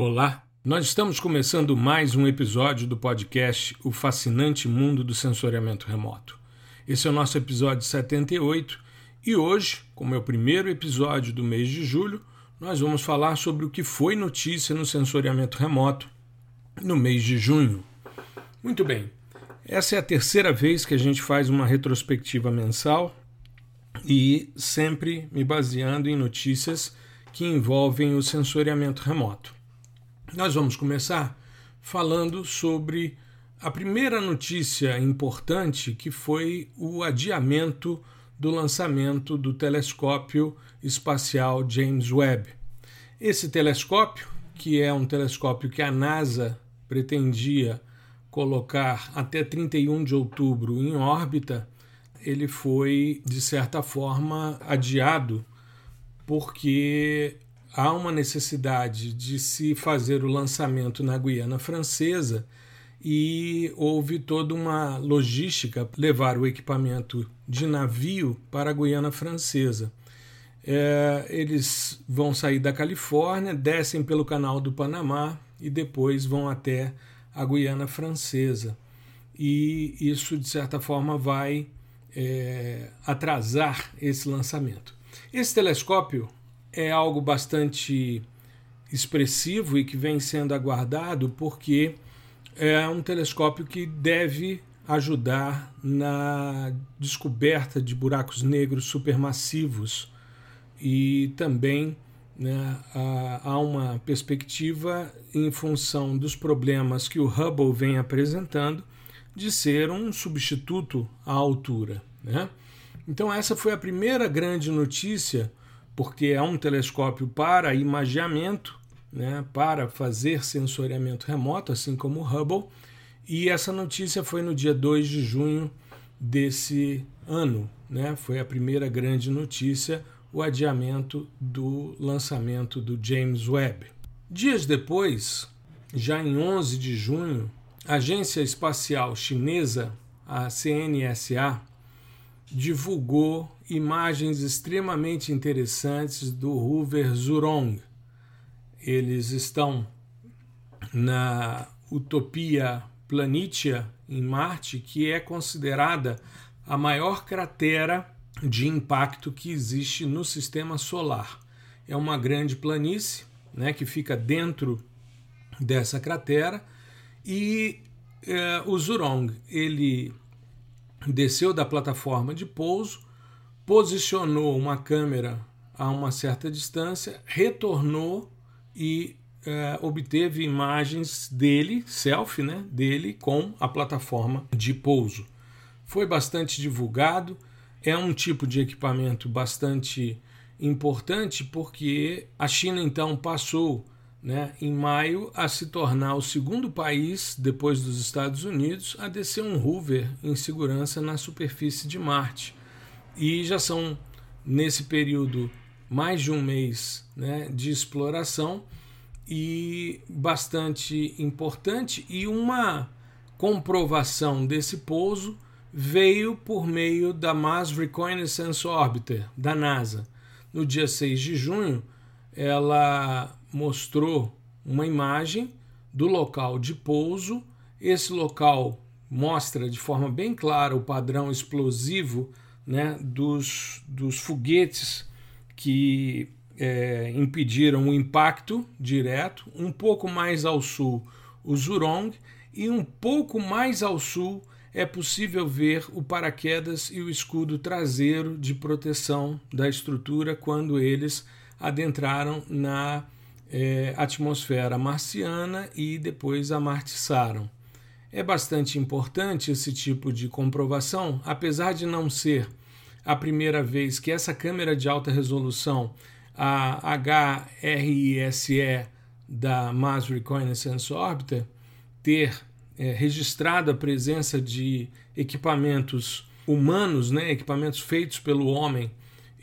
Olá, nós estamos começando mais um episódio do podcast O Fascinante Mundo do Sensoriamento Remoto. Esse é o nosso episódio 78 e hoje, como é o primeiro episódio do mês de julho, nós vamos falar sobre o que foi notícia no sensoriamento remoto no mês de junho. Muito bem, essa é a terceira vez que a gente faz uma retrospectiva mensal e sempre me baseando em notícias que envolvem o sensoriamento remoto. Nós vamos começar falando sobre a primeira notícia importante que foi o adiamento do lançamento do telescópio espacial James Webb. Esse telescópio, que é um telescópio que a NASA pretendia colocar até 31 de outubro em órbita, ele foi de certa forma adiado porque há uma necessidade de se fazer o lançamento na Guiana Francesa e houve toda uma logística levar o equipamento de navio para a Guiana Francesa. É, eles vão sair da Califórnia, descem pelo Canal do Panamá e depois vão até a Guiana Francesa. E isso, de certa forma, vai é, atrasar esse lançamento. Esse telescópio é algo bastante expressivo e que vem sendo aguardado porque é um telescópio que deve ajudar na descoberta de buracos negros supermassivos e também né, há uma perspectiva em função dos problemas que o Hubble vem apresentando de ser um substituto à altura. Né? Então essa foi a primeira grande notícia porque é um telescópio para imageamento, né, para fazer sensoriamento remoto, assim como o Hubble, e essa notícia foi no dia 2 de junho desse ano, né, foi a primeira grande notícia, o adiamento do lançamento do James Webb. Dias depois, já em 11 de junho, a Agência Espacial Chinesa, a CNSA, divulgou imagens extremamente interessantes do rover Zhurong. Eles estão na Utopia Planitia em Marte, que é considerada a maior cratera de impacto que existe no sistema solar. É uma grande planície né, que fica dentro dessa cratera e eh, o Zhurong ele desceu da plataforma de pouso, posicionou uma câmera a uma certa distância, retornou e é, obteve imagens dele, selfie, né, dele com a plataforma de pouso. Foi bastante divulgado, é um tipo de equipamento bastante importante porque a China então passou né, em maio, a se tornar o segundo país, depois dos Estados Unidos, a descer um rover em segurança na superfície de Marte. E já são, nesse período, mais de um mês né, de exploração e bastante importante. E uma comprovação desse pouso veio por meio da Mars Reconnaissance Orbiter, da NASA. No dia 6 de junho, ela mostrou uma imagem do local de pouso. Esse local mostra de forma bem clara o padrão explosivo né, dos, dos foguetes que é, impediram o impacto direto. Um pouco mais ao sul, o Zhurong, e um pouco mais ao sul é possível ver o paraquedas e o escudo traseiro de proteção da estrutura quando eles adentraram na é, atmosfera marciana e depois amartiçaram. É bastante importante esse tipo de comprovação, apesar de não ser a primeira vez que essa câmera de alta resolução, a HRISE da Mass Reconnaissance Orbiter, ter é, registrado a presença de equipamentos humanos, né, equipamentos feitos pelo homem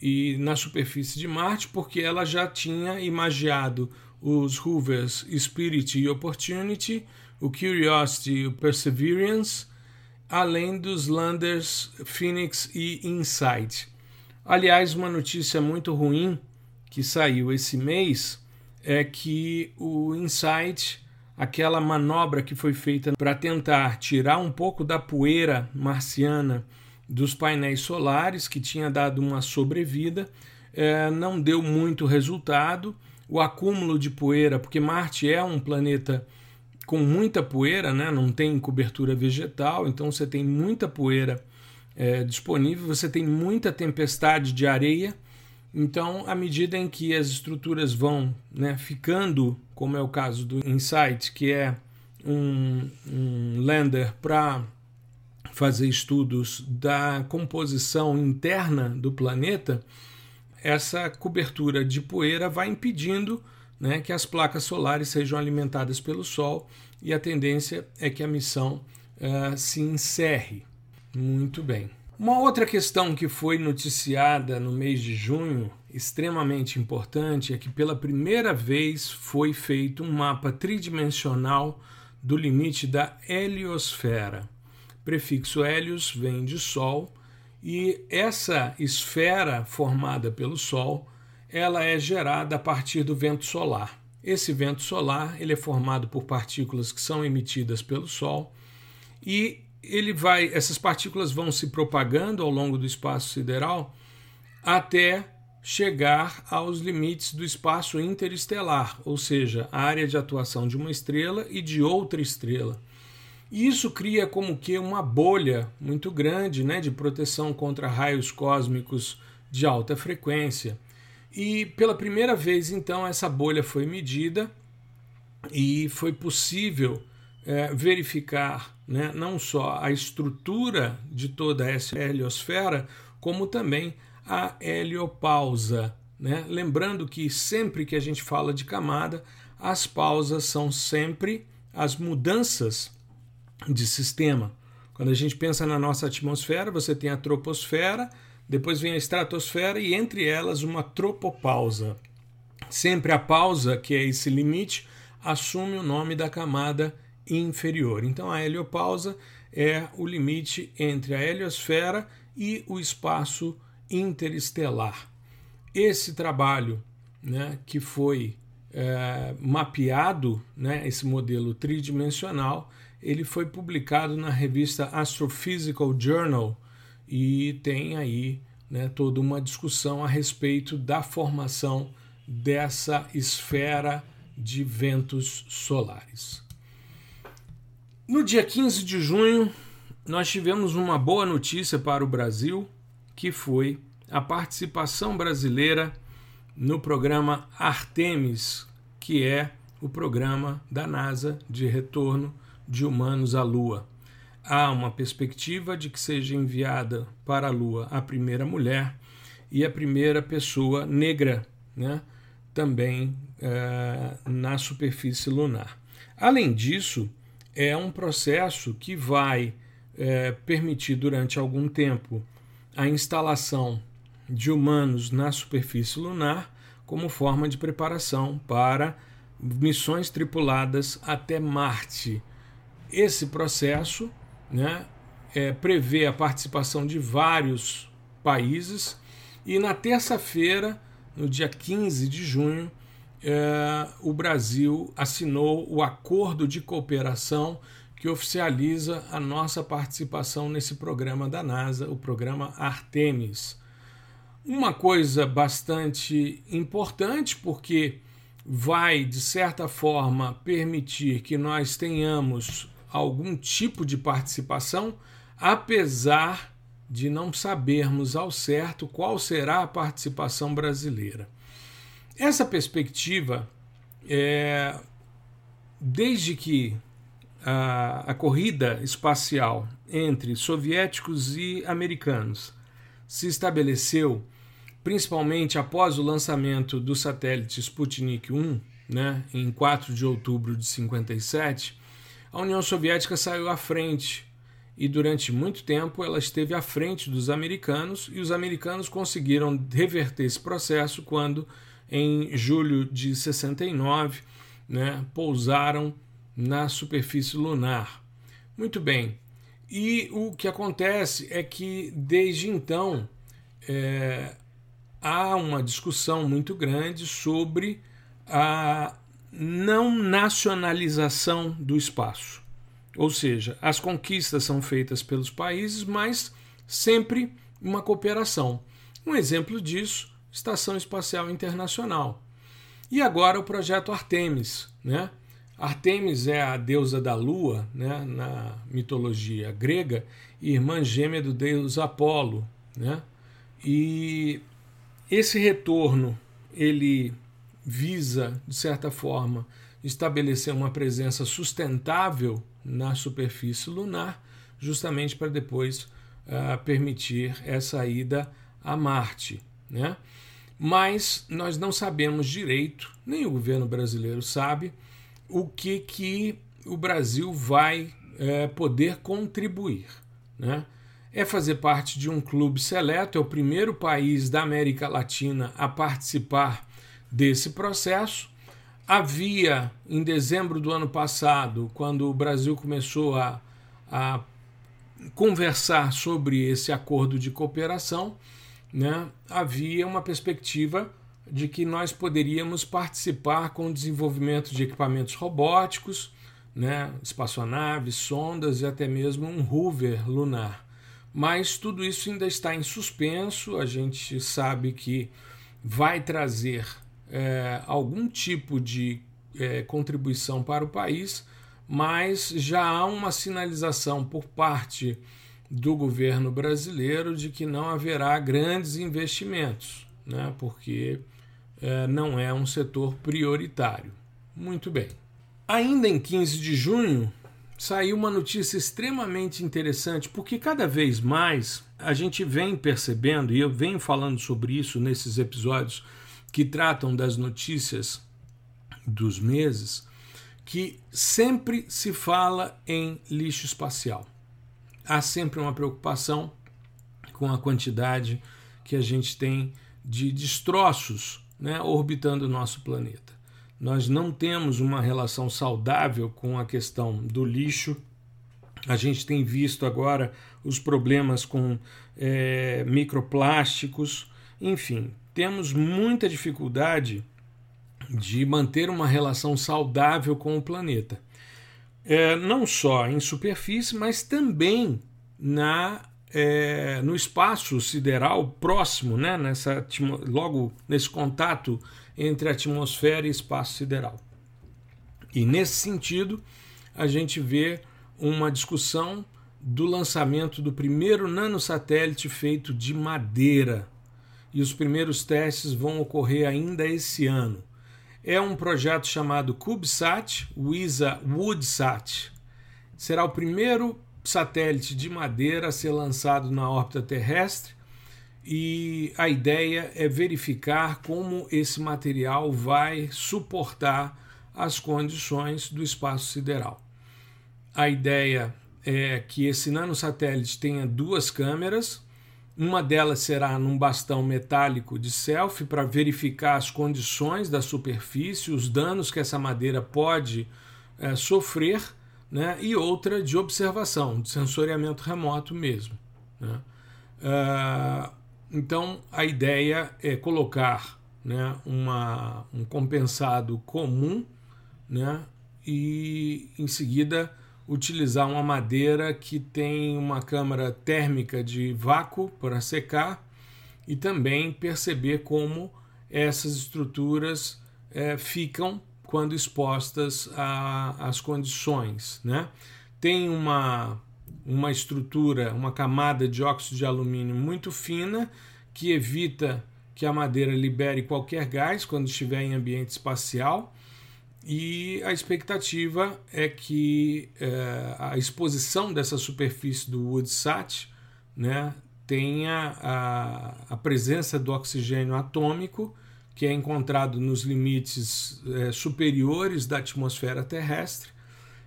e na superfície de Marte, porque ela já tinha imagiado os rovers Spirit e Opportunity, o Curiosity e o Perseverance, além dos landers Phoenix e Insight. Aliás, uma notícia muito ruim que saiu esse mês é que o InSight, aquela manobra que foi feita para tentar tirar um pouco da poeira marciana dos painéis solares, que tinha dado uma sobrevida, é, não deu muito resultado. O acúmulo de poeira, porque Marte é um planeta com muita poeira, né? não tem cobertura vegetal, então você tem muita poeira é, disponível, você tem muita tempestade de areia. Então, à medida em que as estruturas vão né, ficando, como é o caso do Insight, que é um, um lander para fazer estudos da composição interna do planeta, essa cobertura de poeira vai impedindo né, que as placas solares sejam alimentadas pelo Sol e a tendência é que a missão uh, se encerre. Muito bem. Uma outra questão que foi noticiada no mês de junho, extremamente importante, é que pela primeira vez foi feito um mapa tridimensional do limite da heliosfera. Prefixo Helios vem de Sol e essa esfera formada pelo Sol ela é gerada a partir do vento solar. Esse vento solar ele é formado por partículas que são emitidas pelo Sol e ele vai, essas partículas vão se propagando ao longo do espaço sideral até chegar aos limites do espaço interestelar, ou seja, a área de atuação de uma estrela e de outra estrela. E isso cria como que uma bolha muito grande né, de proteção contra raios cósmicos de alta frequência. E pela primeira vez, então, essa bolha foi medida e foi possível é, verificar né, não só a estrutura de toda essa heliosfera, como também a heliopausa. Né? Lembrando que sempre que a gente fala de camada, as pausas são sempre as mudanças de sistema. Quando a gente pensa na nossa atmosfera, você tem a troposfera, depois vem a estratosfera e entre elas uma tropopausa. Sempre a pausa, que é esse limite, assume o nome da camada inferior. Então a heliopausa é o limite entre a heliosfera e o espaço interestelar. Esse trabalho, né, que foi é, mapeado, né, esse modelo tridimensional, ele foi publicado na revista Astrophysical Journal e tem aí né, toda uma discussão a respeito da formação dessa esfera de ventos solares. No dia 15 de junho, nós tivemos uma boa notícia para o Brasil, que foi a participação brasileira no programa Artemis, que é o programa da NASA de retorno de humanos à Lua há uma perspectiva de que seja enviada para a Lua a primeira mulher e a primeira pessoa negra, né, também é, na superfície lunar. Além disso, é um processo que vai é, permitir durante algum tempo a instalação de humanos na superfície lunar como forma de preparação para missões tripuladas até Marte. Esse processo né, é, prevê a participação de vários países e na terça-feira, no dia 15 de junho, é, o Brasil assinou o acordo de cooperação que oficializa a nossa participação nesse programa da NASA, o programa Artemis. Uma coisa bastante importante, porque vai, de certa forma, permitir que nós tenhamos algum tipo de participação, apesar de não sabermos ao certo qual será a participação brasileira. Essa perspectiva, é, desde que a, a corrida espacial entre soviéticos e americanos se estabeleceu, principalmente após o lançamento do satélite Sputnik 1, né, em 4 de outubro de 57, a União Soviética saiu à frente e durante muito tempo ela esteve à frente dos americanos e os americanos conseguiram reverter esse processo quando em julho de 69 né, pousaram na superfície lunar. Muito bem. E o que acontece é que desde então é, há uma discussão muito grande sobre a não nacionalização do espaço. Ou seja, as conquistas são feitas pelos países, mas sempre uma cooperação. Um exemplo disso, Estação Espacial Internacional. E agora o projeto Artemis, né? Artemis é a deusa da lua, né, na mitologia grega, e irmã gêmea do deus Apolo, né? E esse retorno ele visa, de certa forma, estabelecer uma presença sustentável na superfície lunar, justamente para depois uh, permitir essa ida a Marte. Né? Mas nós não sabemos direito, nem o governo brasileiro sabe, o que, que o Brasil vai é, poder contribuir. Né? É fazer parte de um clube seleto, é o primeiro país da América Latina a participar desse processo. Havia, em dezembro do ano passado, quando o Brasil começou a, a conversar sobre esse acordo de cooperação, né, havia uma perspectiva de que nós poderíamos participar com o desenvolvimento de equipamentos robóticos, né, espaçonaves, sondas e até mesmo um rover lunar. Mas tudo isso ainda está em suspenso. A gente sabe que vai trazer é, algum tipo de é, contribuição para o país, mas já há uma sinalização por parte do governo brasileiro de que não haverá grandes investimentos, né, porque é, não é um setor prioritário. Muito bem. Ainda em 15 de junho, saiu uma notícia extremamente interessante, porque cada vez mais a gente vem percebendo, e eu venho falando sobre isso nesses episódios que tratam das notícias dos meses, que sempre se fala em lixo espacial. Há sempre uma preocupação com a quantidade que a gente tem de destroços né, orbitando o nosso planeta. Nós não temos uma relação saudável com a questão do lixo. A gente tem visto agora os problemas com é, microplásticos, enfim, temos muita dificuldade de manter uma relação saudável com o planeta. É, não só em superfície, mas também na é, no espaço sideral próximo, né, nessa, logo nesse contato entre atmosfera e espaço sideral. E nesse sentido, a gente vê uma discussão do lançamento do primeiro nanosatélite feito de madeira e os primeiros testes vão ocorrer ainda esse ano. É um projeto chamado CubeSat, WISA Woodsat. Será o primeiro satélite de madeira a ser lançado na órbita terrestre e a ideia é verificar como esse material vai suportar as condições do espaço sideral. A ideia é que esse nanosatélite tenha duas câmeras, uma delas será num bastão metálico de selfie para verificar as condições da superfície, os danos que essa madeira pode é, sofrer, né? e outra de observação, de sensoriamento remoto mesmo. Né? Uh, então a ideia é colocar né, uma, um compensado comum né, e em seguida utilizar uma madeira que tem uma câmara térmica de vácuo para secar e também perceber como essas estruturas é, ficam quando expostas às condições. Né? Tem uma, uma estrutura, uma camada de óxido de alumínio muito fina que evita que a madeira libere qualquer gás quando estiver em ambiente espacial e a expectativa é que é, a exposição dessa superfície do Woodsat né, tenha a, a, presença do oxigênio atômico, que é encontrado nos limites é, superiores da atmosfera terrestre,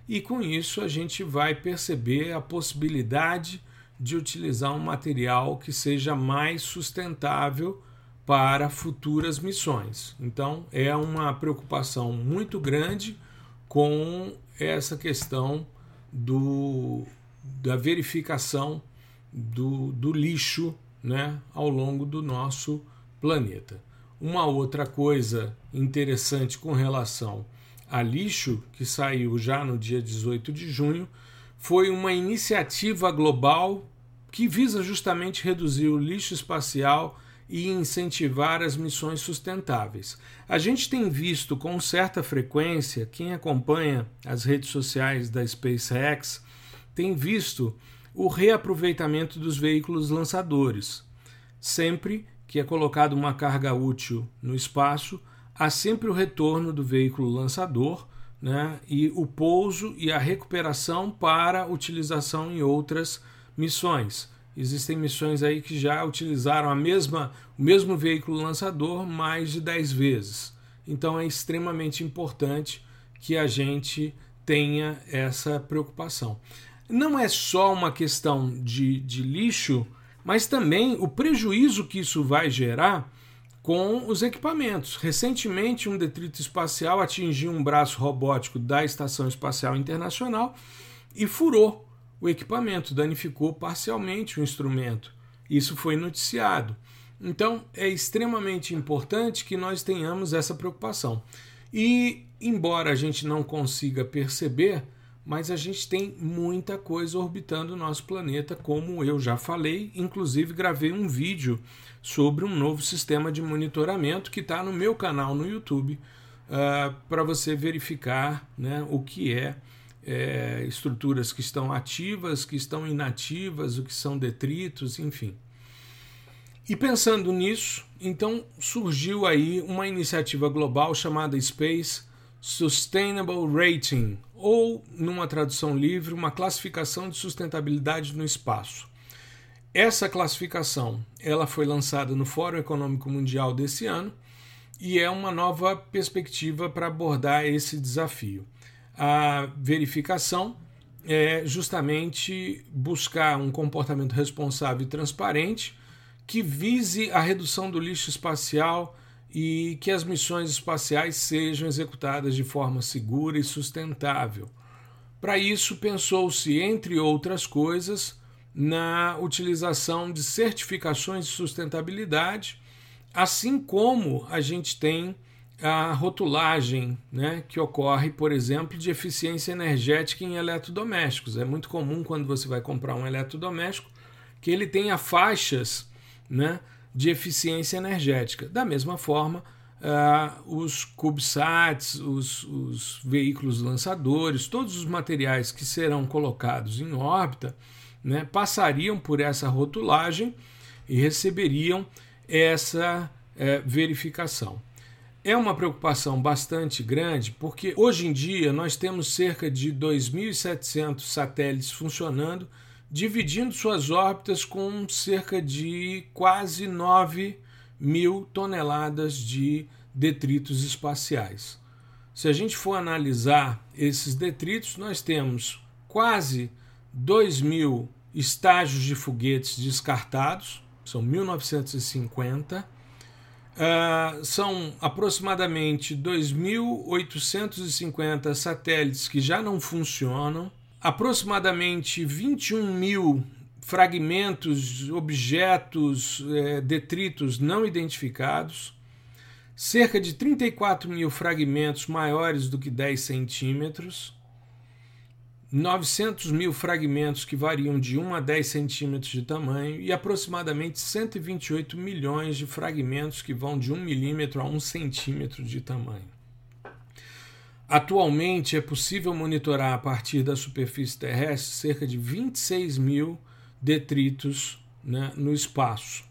e com isso a gente vai perceber a possibilidade de utilizar um material que seja mais sustentável para futuras missões. Então, é uma preocupação muito grande com essa questão do, da verificação do, do lixo né, ao longo do nosso planeta. Uma outra coisa interessante com relação a lixo, que saiu já no dia 18 de junho, foi uma iniciativa global que visa justamente reduzir o lixo espacial e incentivar as missões sustentáveis. A gente tem visto com certa frequência, quem acompanha as redes sociais da SpaceX tem visto o reaproveitamento dos veículos lançadores. Sempre que é colocada uma carga útil no espaço, há sempre o retorno do veículo lançador né, e o pouso e a recuperação para utilização em outras missões. Existem missões aí que já utilizaram a mesma, o mesmo veículo lançador mais de 10 vezes. Então é extremamente importante que a gente tenha essa preocupação. Não é só uma questão de, de lixo, mas também o prejuízo que isso vai gerar com os equipamentos. Recentemente, um detrito espacial atingiu um braço robótico da Estação Espacial Internacional e furou o equipamento, danificou parcialmente o instrumento. Isso foi noticiado. Então, é extremamente importante que nós tenhamos essa preocupação. E, embora a gente não consiga perceber, mas a gente tem muita coisa orbitando o nosso planeta, como eu já falei, inclusive gravei um vídeo sobre um novo sistema de monitoramento que está no meu canal no YouTube uh, ah, para você verificar né, o que é, é estruturas que estão ativas, que estão inativas, o que são detritos, enfim. E pensando nisso, então surgiu aí uma iniciativa global chamada Space Sustainable Rating, ou, numa tradução livre, uma classificação de sustentabilidade no espaço. Essa classificação ela foi lançada no Fórum Econômico Mundial desse ano e é uma nova perspectiva para abordar esse desafio. A verificação é justamente buscar um comportamento responsável e transparente que vise a redução do lixo espacial e que as missões espaciais sejam executadas de forma segura e sustentável. Para isso, pensou-se, entre outras coisas, na utilização de certificações de sustentabilidade, assim como a gente tem a rotulagem né, que ocorre, por exemplo, de eficiência energética em eletrodomésticos. É muito comum quando você vai comprar um eletrodoméstico que ele tenha faixas né, de eficiência energética. Da mesma forma, uh, os CubeSats, os, os veículos lançadores, todos os materiais que serão colocados em órbita né, passariam por essa rotulagem e receberiam essa uh, verificação. É uma preocupação bastante grande porque hoje em dia nós temos cerca de 2.700 satélites funcionando dividindo suas órbitas com cerca de quase 9 mil toneladas de detritos espaciais. Se a gente for analisar esses detritos, nós temos quase 2 mil estágios de foguetes descartados, são 1950. Uh, são aproximadamente 2.850 satélites que já não funcionam, aproximadamente 21 mil fragmentos, objetos, é, detritos não identificados, cerca de 34 mil fragmentos maiores do que 10 centímetros, 900 mil fragmentos que variam de 1 a 10 centímetros de tamanho e aproximadamente 128 milhões de fragmentos que vão de 1 milímetro a 1 centímetro de tamanho. Atualmente é possível monitorar a partir da superfície terrestre cerca de 26 mil detritos né, no espaço.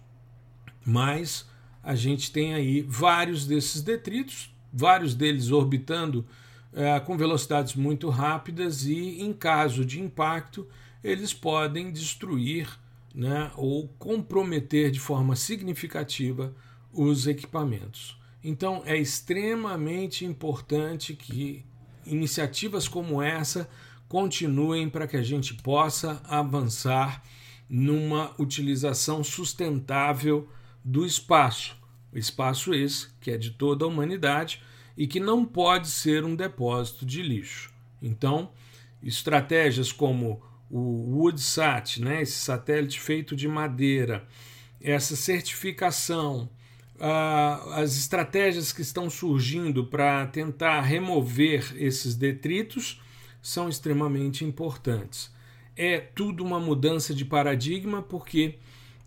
Mas a gente tem aí vários desses detritos, vários deles orbitando é, com velocidades muito rápidas e, em caso de impacto, eles podem destruir né, ou comprometer de forma significativa os equipamentos. Então é extremamente importante que iniciativas como essa continuem para que a gente possa avançar numa utilização sustentável do espaço. O espaço esse que é de toda a humanidade e que não pode ser um depósito de lixo. Então, estratégias como o WoodSat, né, esse satélite feito de madeira, essa certificação, as estratégias que estão surgindo para tentar remover esses detritos são extremamente importantes. É tudo uma mudança de paradigma, porque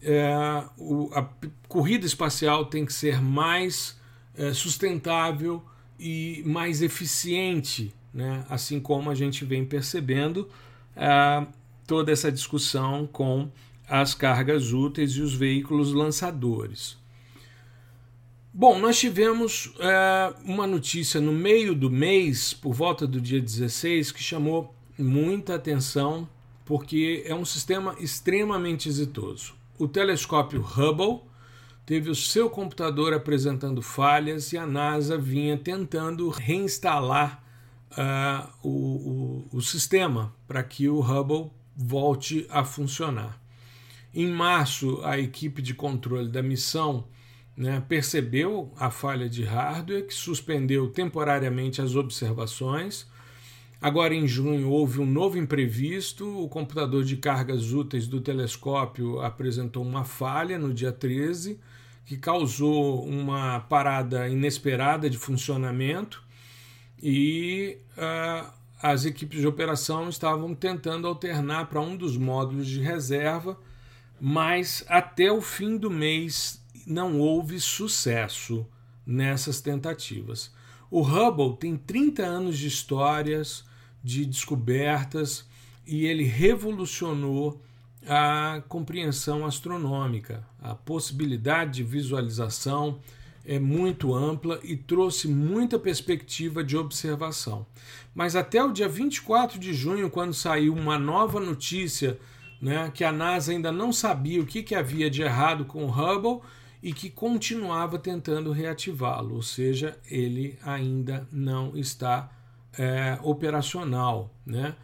é, o, a corrida espacial tem que ser mais é, sustentável e mais eficiente, né? assim como a gente vem percebendo é, toda essa discussão com as cargas úteis e os veículos lançadores. Bom, nós tivemos é, uma notícia no meio do mês, por volta do dia 16, que chamou muita atenção, porque é um sistema extremamente exitoso. O telescópio Hubble teve o seu computador apresentando falhas e a NASA vinha tentando reinstalar uh, o, o, o sistema para que o Hubble volte a funcionar. Em março, a equipe de controle da missão né, percebeu a falha de hardware, que suspendeu temporariamente as observações. Agora, em junho, houve um novo imprevisto. O computador de cargas úteis do telescópio apresentou uma falha no dia 13, que causou uma parada inesperada de funcionamento e uh, as equipes de operação estavam tentando alternar para um dos módulos de reserva, mas até o fim do mês não houve sucesso nessas tentativas. O Hubble tem 30 anos de histórias, de descobertas, e ele revolucionou a compreensão astronômica. A possibilidade de visualização é muito ampla e trouxe muita perspectiva de observação. Mas até o dia 24 de junho, quando saiu uma nova notícia né, que a NASA ainda não sabia o que, que havia de errado com o Hubble, e que continuava tentando reativá-lo, ou seja, ele ainda não está é, operacional. Né?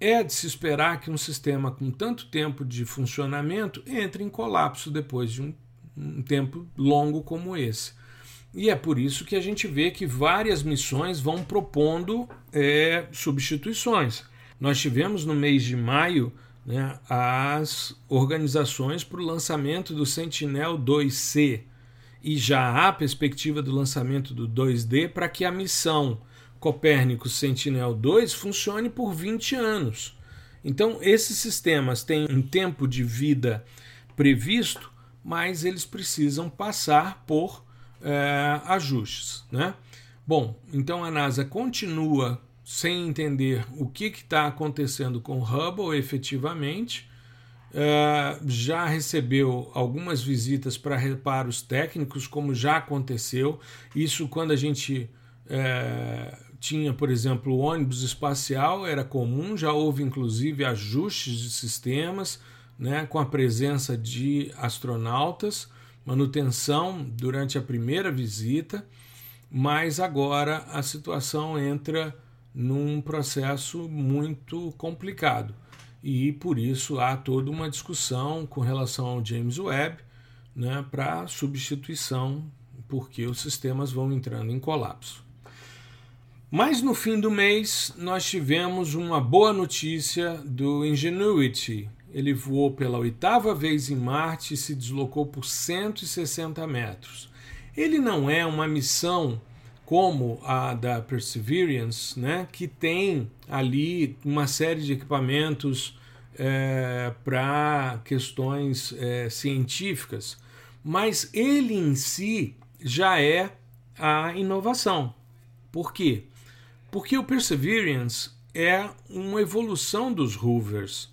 É de se esperar que um sistema com tanto tempo de funcionamento entre em colapso depois de um, um tempo longo como esse. E é por isso que a gente vê que várias missões vão propondo é, substituições. Nós tivemos no mês de maio né, as organizações para o lançamento do Sentinel-2C e já há perspectiva do lançamento do 2D para que a missão Copérnicos Sentinel-2 funcione por 20 anos. Então, esses sistemas têm um tempo de vida previsto, mas eles precisam passar por é, ajustes. Né? Bom, então a NASA continua sem entender o que está acontecendo com o Hubble efetivamente. Uh, já recebeu algumas visitas para reparos técnicos, como já aconteceu. Isso quando a gente uh, tinha, por exemplo, o ônibus espacial, era comum, já houve inclusive ajustes de sistemas né, com a presença de astronautas, manutenção durante a primeira visita, mas agora a situação entra num processo muito complicado. E por isso há toda uma discussão com relação ao James Webb né, para substituição, porque os sistemas vão entrando em colapso. Mas no fim do mês nós tivemos uma boa notícia do Ingenuity. Ele voou pela oitava vez em Marte e se deslocou por 160 metros. Ele não é uma missão como a da Perseverance, né, que tem ali uma série de equipamentos é, para questões é, científicas, mas ele em si já é a inovação. Por quê? Porque o Perseverance é uma evolução dos rovers,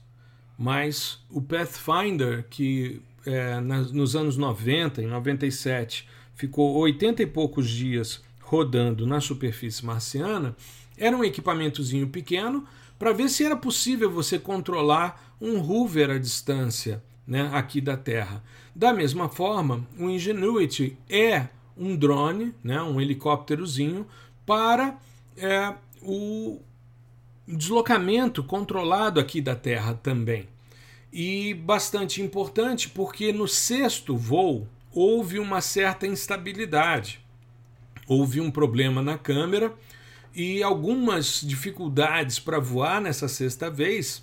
mas o Pathfinder, que é, nos anos 90, em 97, ficou 80 e poucos dias rodando na superfície marciana era um equipamentozinho pequeno para ver se era possível você controlar um rover à distância né, aqui da Terra. Da mesma forma, o Ingenuity é um drone, né, um helicópterozinho, para é, o deslocamento controlado aqui da Terra também. E bastante importante porque no sexto voo houve uma certa instabilidade houve um problema na câmera e algumas dificuldades para voar nessa sexta vez,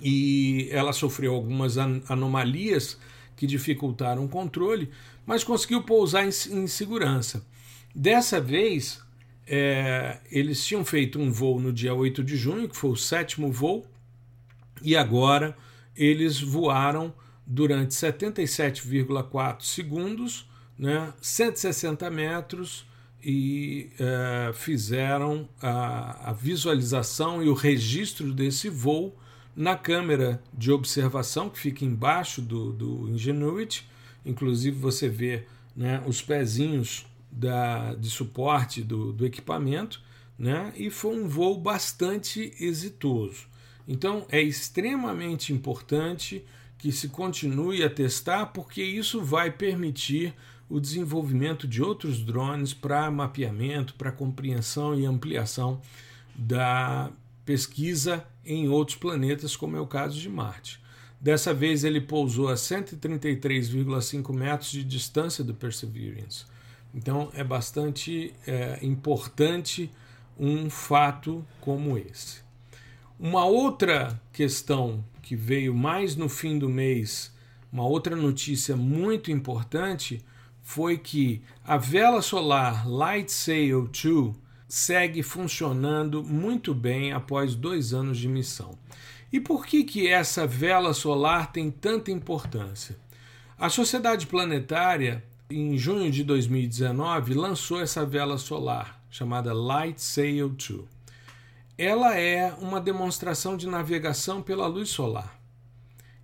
e ela sofreu algumas anomalias que dificultaram o controle, mas conseguiu pousar em, em segurança. Dessa vez, é, eles tinham feito um voo no dia 8 de junho, que foi o sétimo voo, e agora eles voaram durante 77,4 segundos, né, 160 metros, e uh, fizeram a, a, visualização e o registro desse voo na câmera de observação que fica embaixo do, do Ingenuity. Inclusive você vê né, os pezinhos da, de suporte do, do equipamento, né, e foi um voo bastante exitoso. Então é extremamente importante que se continue a testar, porque isso vai permitir o desenvolvimento de outros drones para mapeamento, para compreensão e ampliação da pesquisa em outros planetas, como é o caso de Marte. Dessa vez ele pousou a 133,5 metros de distância do Perseverance. Então é bastante é, importante um fato como esse. Uma outra questão que veio mais no fim do mês, uma outra notícia muito importante, foi que a vela solar Light Sail 2 segue funcionando muito bem após dois anos de missão. E por que, que essa vela solar tem tanta importância? A Sociedade Planetária, em junho de 2019, lançou essa vela solar, chamada Light Sail 2. Ela é uma demonstração de navegação pela luz solar.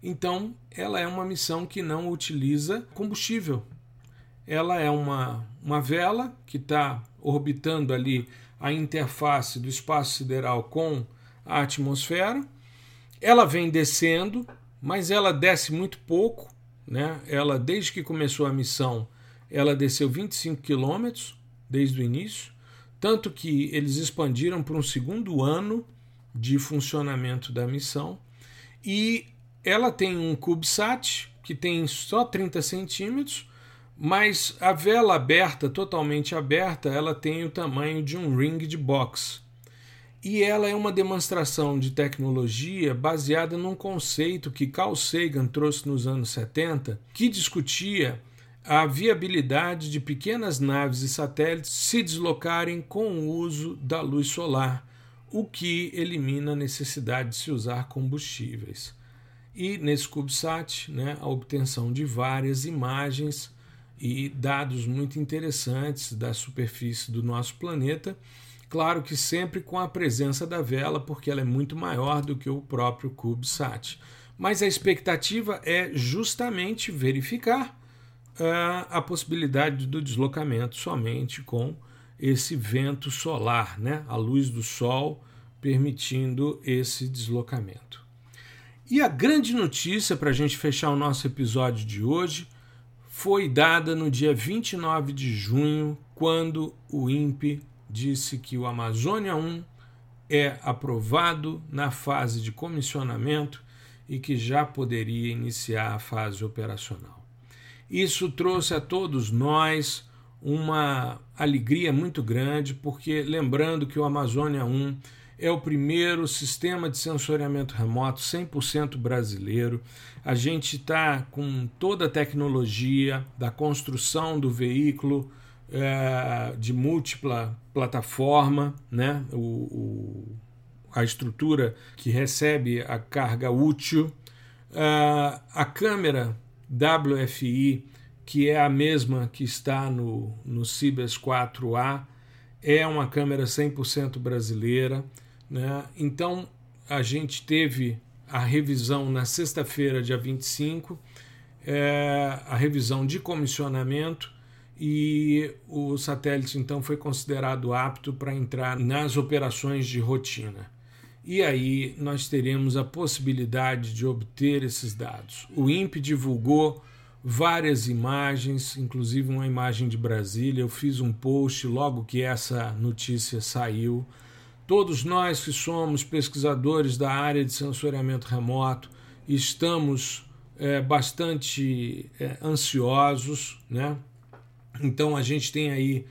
Então, ela é uma missão que não utiliza combustível ela é uma, uma vela que está orbitando ali a interface do espaço sideral com a atmosfera. Ela vem descendo, mas ela desce muito pouco. Né? Ela, desde que começou a missão, ela desceu 25 quilômetros desde o início, tanto que eles expandiram para um segundo ano de funcionamento da missão. E ela tem um CubeSat que tem só 30 centímetros, mas a vela aberta, totalmente aberta, ela tem o tamanho de um ring de boxe. E ela é uma demonstração de tecnologia baseada num conceito que Carl Sagan trouxe nos anos 70, que discutia a viabilidade de pequenas naves e satélites se deslocarem com o uso da luz solar, o que elimina a necessidade de se usar combustíveis. E nesse CubeSat, né, a obtenção de várias imagens e dados muito interessantes da superfície do nosso planeta. Claro que sempre com a presença da vela, porque ela é muito maior do que o próprio CubeSat. Mas a expectativa é justamente verificar a possibilidade do deslocamento somente com esse vento solar, né? a luz do Sol permitindo esse deslocamento. E a grande notícia para a gente fechar o nosso episódio de hoje foi dada no dia 29 de junho, quando o INPE disse que o Amazônia 1 é aprovado na fase de comissionamento e que já poderia iniciar a fase operacional. Isso trouxe a todos nós uma alegria muito grande, porque lembrando que o Amazônia 1 é o primeiro sistema de sensoriamento remoto 100% brasileiro. A gente está com toda a tecnologia da construção do veículo é, de múltipla plataforma, né? O, o, a estrutura que recebe a carga útil, uh, a câmera WFI, que é a mesma que está no, no Cibers 4A, é uma câmera 100% brasileira. Né? Então, a gente teve a revisão na sexta-feira, dia 25, é, a revisão de comissionamento e o satélite então foi considerado apto para entrar nas operações de rotina. E aí nós teremos a possibilidade de obter esses dados. O INPE divulgou várias imagens, inclusive uma imagem de Brasília. Eu fiz um post logo que essa notícia saiu Todos nós que somos pesquisadores da área de sensoriamento remoto estamos é, bastante é, ansiosos, né? Então a gente tem aí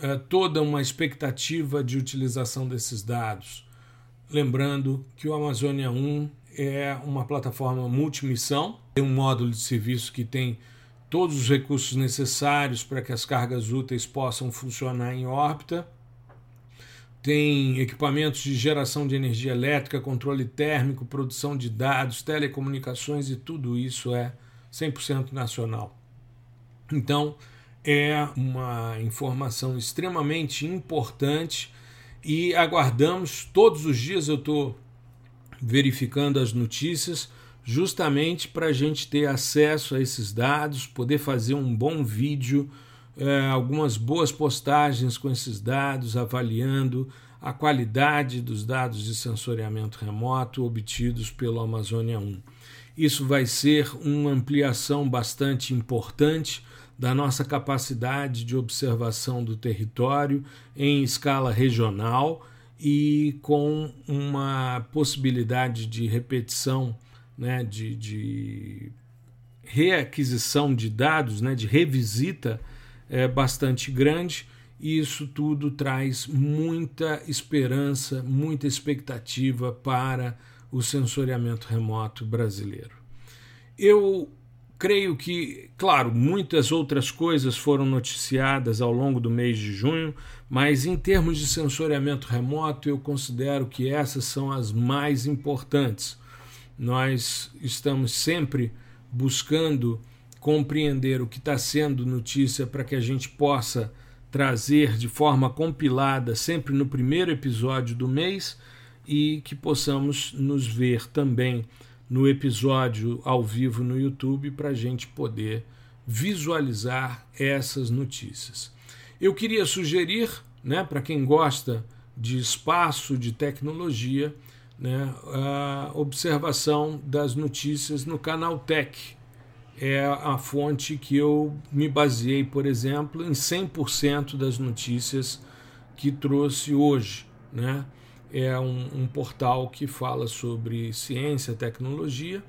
é, toda uma expectativa de utilização desses dados. Lembrando que o Amazônia 1 é uma plataforma multimissão, tem um módulo de serviço que tem todos os recursos necessários para que as cargas úteis possam funcionar em órbita. Tem equipamentos de geração de energia elétrica, controle térmico, produção de dados, telecomunicações e tudo isso é 100% nacional. Então, é uma informação extremamente importante e aguardamos todos os dias. Eu estou verificando as notícias justamente para a gente ter acesso a esses dados, poder fazer um bom vídeo, é, algumas boas postagens com esses dados, avaliando a qualidade dos dados de sensoriamento remoto obtidos pelo Amazônia 1. Isso vai ser uma ampliação bastante importante da nossa capacidade de observação do território em escala regional e com uma possibilidade de repetição, né, de, de reaquisição de dados, né, de revisita é, bastante grande. E isso tudo traz muita esperança, muita expectativa para o sensoriamento remoto brasileiro. Eu creio que, claro, muitas outras coisas foram noticiadas ao longo do mês de junho, mas em termos de sensoriamento remoto, eu considero que essas são as mais importantes. Nós estamos sempre buscando compreender o que está sendo notícia para que a gente possa trazer de forma compilada sempre no primeiro episódio do mês e que possamos nos ver também no episódio ao vivo no YouTube para a gente poder visualizar essas notícias. Eu queria sugerir, né, para quem gosta de espaço, de tecnologia, né, a observação das notícias no canal Tech. É a fonte que eu me baseei, por exemplo, em 100% das notícias que trouxe hoje. Né? É um, um portal que fala sobre ciência, tecnologia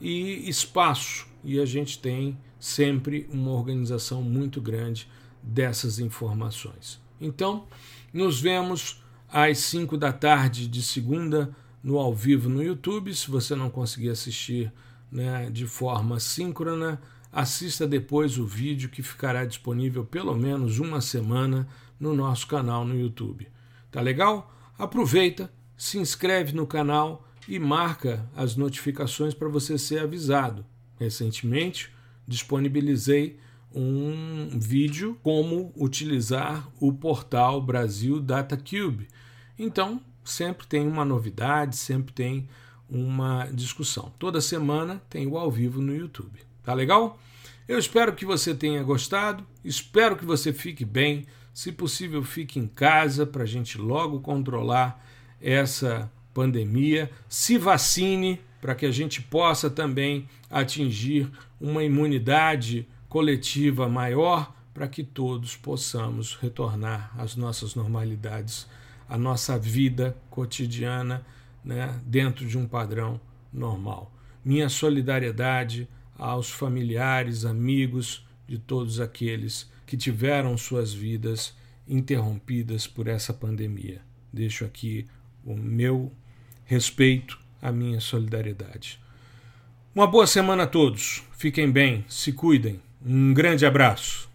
e espaço. E a gente tem sempre uma organização muito grande dessas informações. Então, nos vemos às 5 da tarde de segunda no ao vivo no YouTube. Se você não conseguir assistir né, de forma síncrona, assista depois o vídeo que ficará disponível pelo menos uma semana no nosso canal no YouTube. Tá legal? Aproveita, se inscreve no canal e marca as notificações para você ser avisado. Recentemente disponibilizei um vídeo como utilizar o portal Brasil Data Cube. Então, sempre tem uma novidade, sempre tem uma discussão. Toda semana tem o ao vivo no YouTube. Tá legal? Eu espero que você tenha gostado, espero que você fique bem. Se possível, fique em casa para a gente logo controlar essa pandemia. Se vacine para que a gente possa também atingir uma imunidade coletiva maior para que todos possamos retornar às nossas normalidades, à nossa vida cotidiana, né, dentro de um padrão normal. Minha solidariedade aos familiares, amigos de todos aqueles que tiveram suas vidas interrompidas por essa pandemia. Deixo aqui o meu respeito, a minha solidariedade. Uma boa semana a todos. Fiquem bem, se cuidem. Um grande abraço.